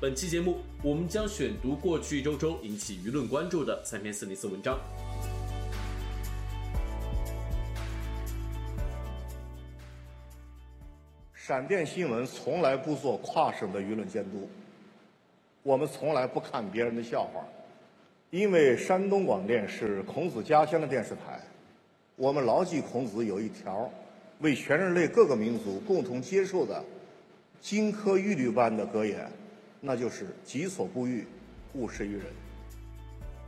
本期节目，我们将选读过去一周中引起舆论关注的三篇四零四文章。闪电新闻从来不做跨省的舆论监督，我们从来不看别人的笑话，因为山东广电是孔子家乡的电视台。我们牢记孔子有一条为全人类各个民族共同接受的金科玉律般的格言，那就是“己所不欲，勿施于人”。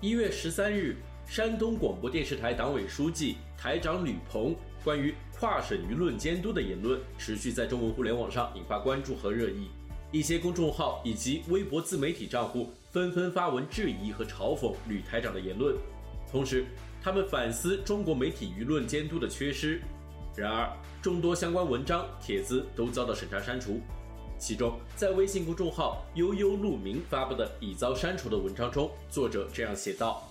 一月十三日，山东广播电视台党委书记、台长吕鹏关于跨省舆论监督的言论，持续在中文互联网上引发关注和热议。一些公众号以及微博自媒体账户纷纷发文质疑和嘲讽吕台长的言论，同时，他们反思中国媒体舆论监督的缺失，然而众多相关文章帖子都遭到审查删除。其中，在微信公众号“悠悠鹿鸣”发布的已遭删除的文章中，作者这样写道：“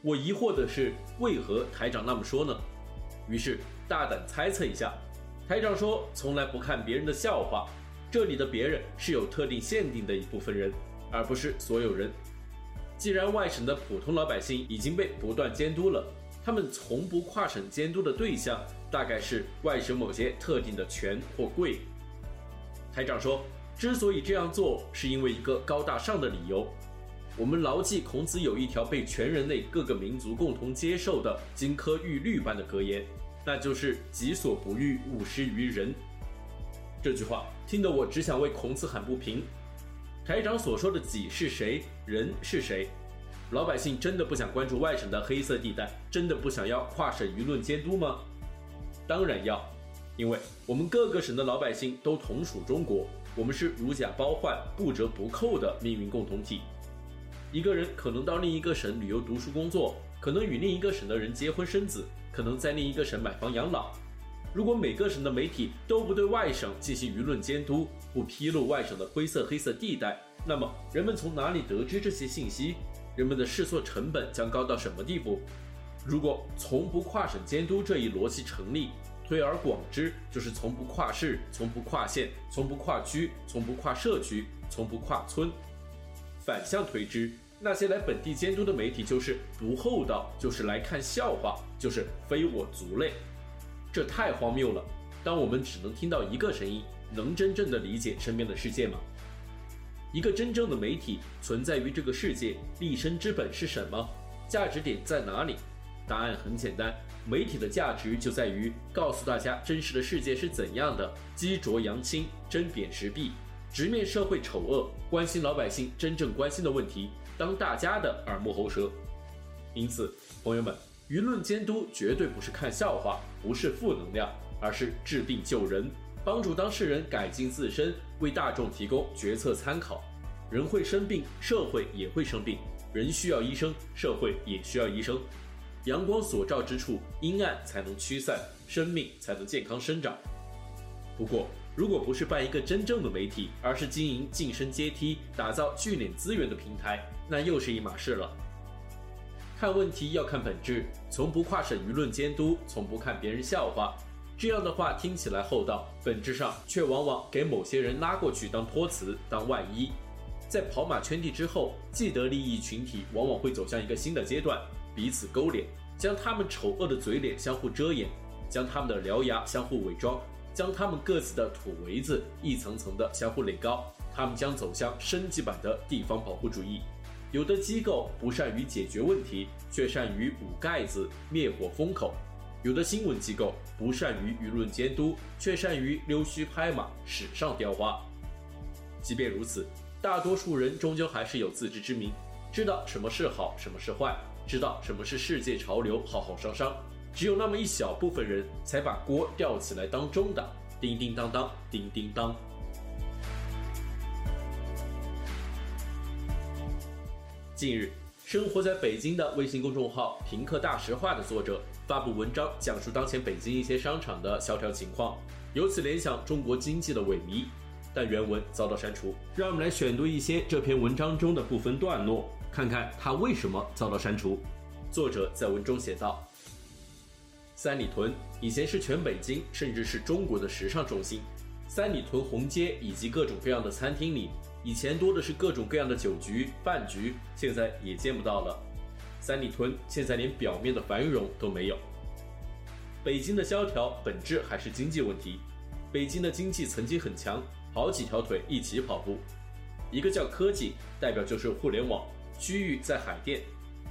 我疑惑的是，为何台长那么说呢？”于是大胆猜测一下，台长说从来不看别人的笑话，这里的别人是有特定限定的一部分人，而不是所有人。既然外省的普通老百姓已经被不断监督了，他们从不跨省监督的对象大概是外省某些特定的权或贵。台长说，之所以这样做，是因为一个高大上的理由。我们牢记孔子有一条被全人类各个民族共同接受的金科玉律般的格言，那就是“己所不欲，勿施于人”。这句话听得我只想为孔子喊不平。台长所说的“己”是谁，人是谁？老百姓真的不想关注外省的黑色地带，真的不想要跨省舆论监督吗？当然要，因为我们各个省的老百姓都同属中国，我们是如假包换、不折不扣的命运共同体。一个人可能到另一个省旅游、读书、工作，可能与另一个省的人结婚生子，可能在另一个省买房养老。如果每个省的媒体都不对外省进行舆论监督，不披露外省的灰色黑色地带，那么人们从哪里得知这些信息？人们的试错成本将高到什么地步？如果从不跨省监督这一逻辑成立，推而广之，就是从不跨市、从不跨县、从不跨区、从不跨社区、从不跨村。反向推之，那些来本地监督的媒体就是不厚道，就是来看笑话，就是非我族类。这太荒谬了！当我们只能听到一个声音，能真正的理解身边的世界吗？一个真正的媒体存在于这个世界，立身之本是什么？价值点在哪里？答案很简单，媒体的价值就在于告诉大家真实的世界是怎样的，击浊扬清，针砭时弊，直面社会丑恶，关心老百姓真正关心的问题，当大家的耳目喉舌。因此，朋友们。舆论监督绝对不是看笑话，不是负能量，而是治病救人，帮助当事人改进自身，为大众提供决策参考。人会生病，社会也会生病；人需要医生，社会也需要医生。阳光所照之处，阴暗才能驱散，生命才能健康生长。不过，如果不是办一个真正的媒体，而是经营晋升阶梯、打造聚敛资源的平台，那又是一码事了。看问题要看本质，从不跨省舆论监督，从不看别人笑话。这样的话听起来厚道，本质上却往往给某些人拉过去当托词、当外衣。在跑马圈地之后，既得利益群体往往会走向一个新的阶段，彼此勾连，将他们丑恶的嘴脸相互遮掩，将他们的獠牙相互伪装，将他们各自的土围子一层层的相互垒高。他们将走向升级版的地方保护主义。有的机构不善于解决问题，却善于捂盖子、灭火封口；有的新闻机构不善于舆论监督，却善于溜须拍马、史上雕花。即便如此，大多数人终究还是有自知之明，知道什么是好，什么是坏，知道什么是世界潮流浩浩汤汤。只有那么一小部分人才把锅吊起来当中的叮叮当当叮叮当。近日生活在北京的微信公众号平客大实话的作者发布文章讲述当前北京一些商场的萧条情况由此联想中国经济的萎靡。但原文遭到删除让我们来选读一些这篇文章中的部分段落。看看他为什么遭到删除。作者在文中写道：“三里屯以前是全北京，甚至是中国的时尚中心。三里屯红街以及各种各样的餐厅里，以前多的是各种各样的酒局、饭局，现在也见不到了。三里屯现在连表面的繁荣都没有。北京的萧条本质还是经济问题。北京的经济曾经很强，好几条腿一起跑步。一个叫科技，代表就是互联网，区域在海淀。”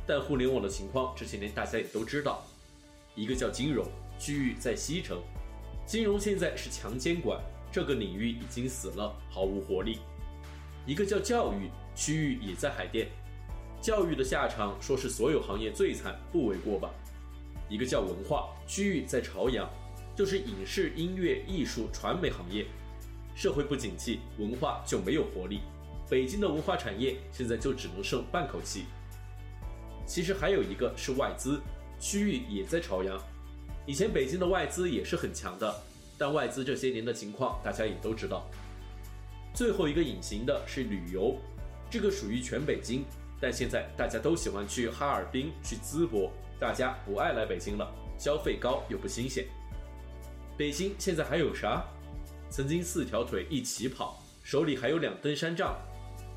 但互联网的情况这些年大家也都知道，一个叫金融，区域在西城，金融现在是强监管，这个领域已经死了，毫无活力。一个叫教育，区域也在海淀，教育的下场说是所有行业最惨，不为过吧。一个叫文化，区域在朝阳，就是影视、音乐、艺术、传媒行业，社会不景气，文化就没有活力。北京的文化产业现在就只能剩半口气。其实还有一个是外资，区域也在朝阳。以前北京的外资也是很强的，但外资这些年的情况大家也都知道。最后一个隐形的是旅游，这个属于全北京，但现在大家都喜欢去哈尔滨去淄博，大家不爱来北京了，消费高又不新鲜。北京现在还有啥？曾经四条腿一起跑，手里还有两登山杖，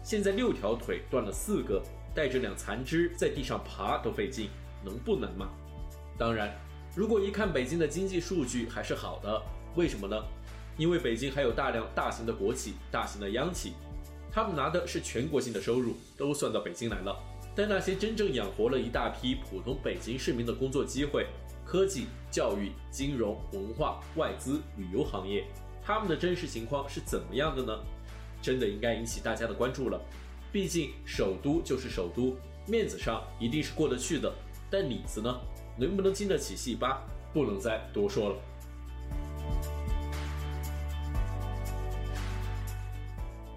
现在六条腿断了四个。带着两残肢在地上爬都费劲，能不能吗？当然，如果一看北京的经济数据还是好的，为什么呢？因为北京还有大量大型的国企、大型的央企，他们拿的是全国性的收入，都算到北京来了。但那些真正养活了一大批普通北京市民的工作机会，科技、教育、金融、文化、外资、旅游行业，他们的真实情况是怎么样的呢？真的应该引起大家的关注了。毕竟首都就是首都，面子上一定是过得去的，但里子呢，能不能经得起细扒，不能再多说了。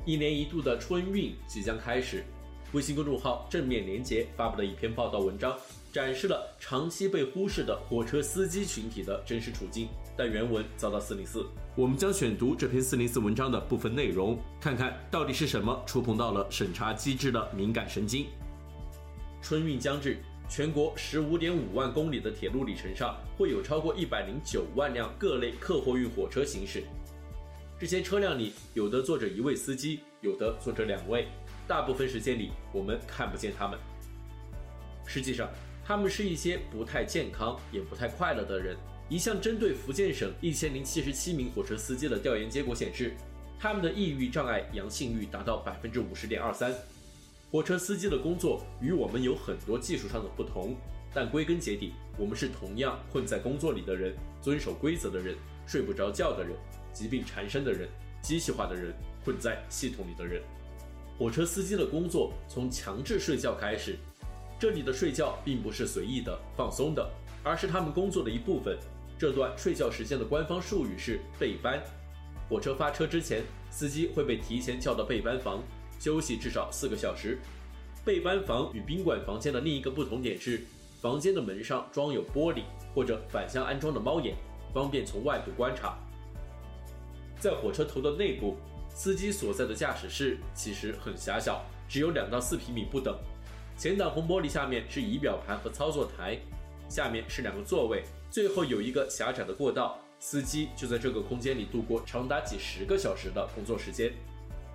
一年一度的春运即将开始，微信公众号正面连结发布了一篇报道文章，展示了长期被忽视的火车司机群体的真实处境。但原文遭到四零四，我们将选读这篇四零四文章的部分内容，看看到底是什么触碰到了审查机制的敏感神经。春运将至，全国十五点五万公里的铁路里程上会有超过一百零九万辆各类客货运火车行驶。这些车辆里有的坐着一位司机，有的坐着两位，大部分时间里我们看不见他们。实际上，他们是一些不太健康也不太快乐的人。一项针对福建省一千零七十七名火车司机的调研结果显示，他们的抑郁障碍阳性率达到百分之五十点二三。火车司机的工作与我们有很多技术上的不同，但归根结底，我们是同样困在工作里的人，遵守规则的人，睡不着觉的人，疾病缠身的人，机械化的人，困在系统里的人。火车司机的工作从强制睡觉开始，这里的睡觉并不是随意的、放松的，而是他们工作的一部分。这段睡觉时间的官方术语是备班。火车发车之前，司机会被提前叫到备班房休息至少四个小时。备班房与宾馆房间的另一个不同点是，房间的门上装有玻璃或者反向安装的猫眼，方便从外部观察。在火车头的内部，司机所在的驾驶室其实很狭小，只有两到四平米不等。前挡风玻璃下面是仪表盘和操作台，下面是两个座位。最后有一个狭窄的过道，司机就在这个空间里度过长达几十个小时的工作时间。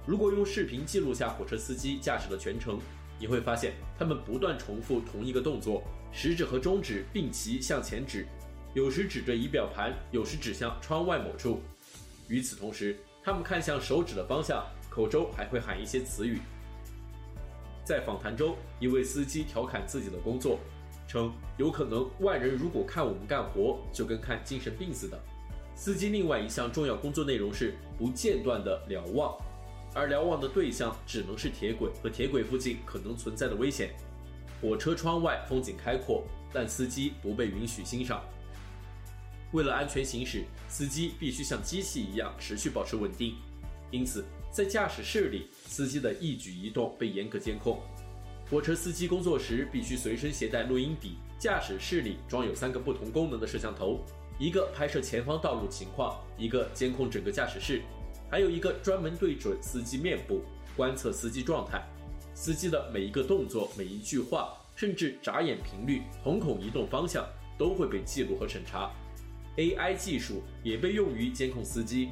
如果用视频记录下火车司机驾驶的全程，你会发现他们不断重复同一个动作，食指和中指并齐向前指，有时指着仪表盘，有时指向窗外某处。与此同时，他们看向手指的方向，口中还会喊一些词语。在访谈中，一位司机调侃自己的工作。称有可能外人如果看我们干活，就跟看精神病似的。司机另外一项重要工作内容是不间断的瞭望，而瞭望的对象只能是铁轨和铁轨附近可能存在的危险。火车窗外风景开阔，但司机不被允许欣赏。为了安全行驶，司机必须像机器一样持续保持稳定，因此在驾驶室里，司机的一举一动被严格监控。火车司机工作时必须随身携带录音笔，驾驶室里装有三个不同功能的摄像头，一个拍摄前方道路情况，一个监控整个驾驶室，还有一个专门对准司机面部，观测司机状态。司机的每一个动作、每一句话，甚至眨眼频率、瞳孔移动方向，都会被记录和审查。AI 技术也被用于监控司机。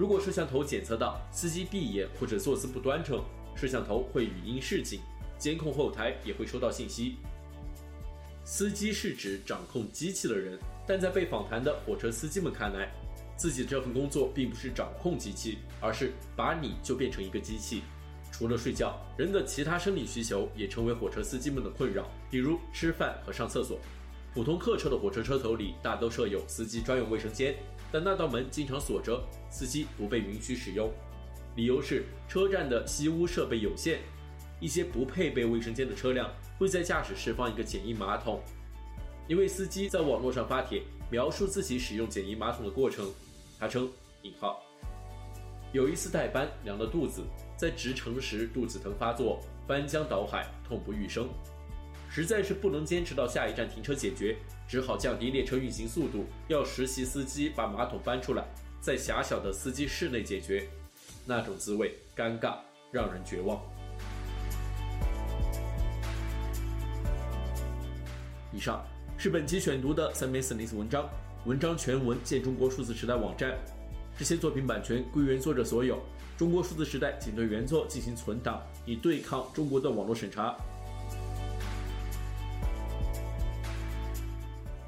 如果摄像头检测到司机闭眼或者坐姿不端正，摄像头会语音示警，监控后台也会收到信息。司机是指掌控机器的人，但在被访谈的火车司机们看来，自己这份工作并不是掌控机器，而是把你就变成一个机器。除了睡觉，人的其他生理需求也成为火车司机们的困扰，比如吃饭和上厕所。普通客车的火车车头里大都设有司机专用卫生间，但那道门经常锁着，司机不被允许使用。理由是车站的吸污设备有限，一些不配备卫生间的车辆会在驾驶室放一个简易马桶。一位司机在网络上发帖描述自己使用简易马桶的过程，他称：“引号。”有一次代班量了肚子，在直乘时肚子疼发作，翻江倒海，痛不欲生，实在是不能坚持到下一站停车解决，只好降低列车运行速度，要实习司机把马桶搬出来，在狭小的司机室内解决，那种滋味尴尬，让人绝望。以上是本期选读的三篇404文章，文章全文见中国数字时代网站。这些作品版权归原作者所有。中国数字时代仅对原作进行存档，以对抗中国的网络审查。